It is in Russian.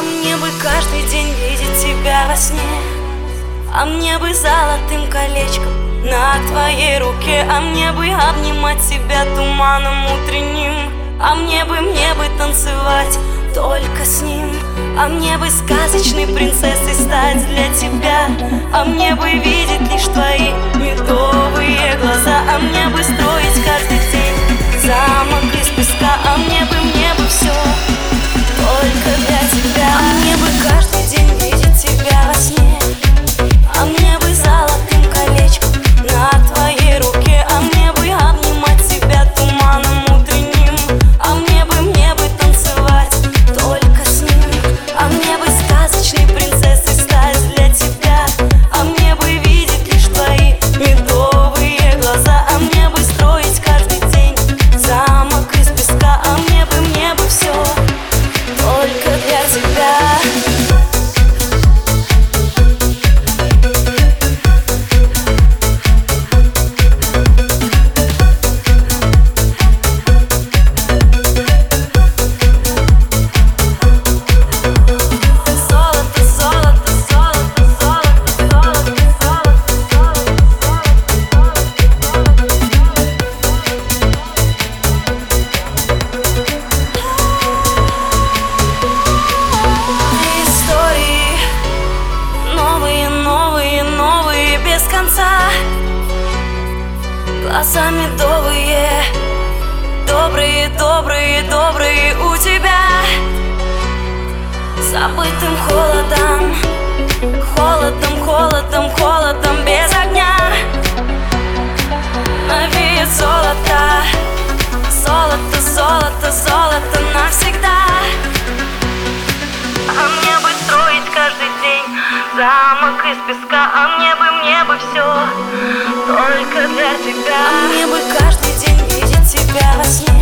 А мне бы каждый день видеть тебя во сне. А мне бы золотым колечком на твоей руке. А мне бы обнимать тебя туманом утренним. А мне бы, мне бы танцевать только с ним. А мне бы сказочной принцессой стать для тебя. А мне бы видеть конца. Глаза медовые, добрые, добрые, добрые у тебя. Забытым холодом, холодом, холодом, холодом бы, мне бы все Только для тебя. А мне бы каждый день видеть тебя во сне.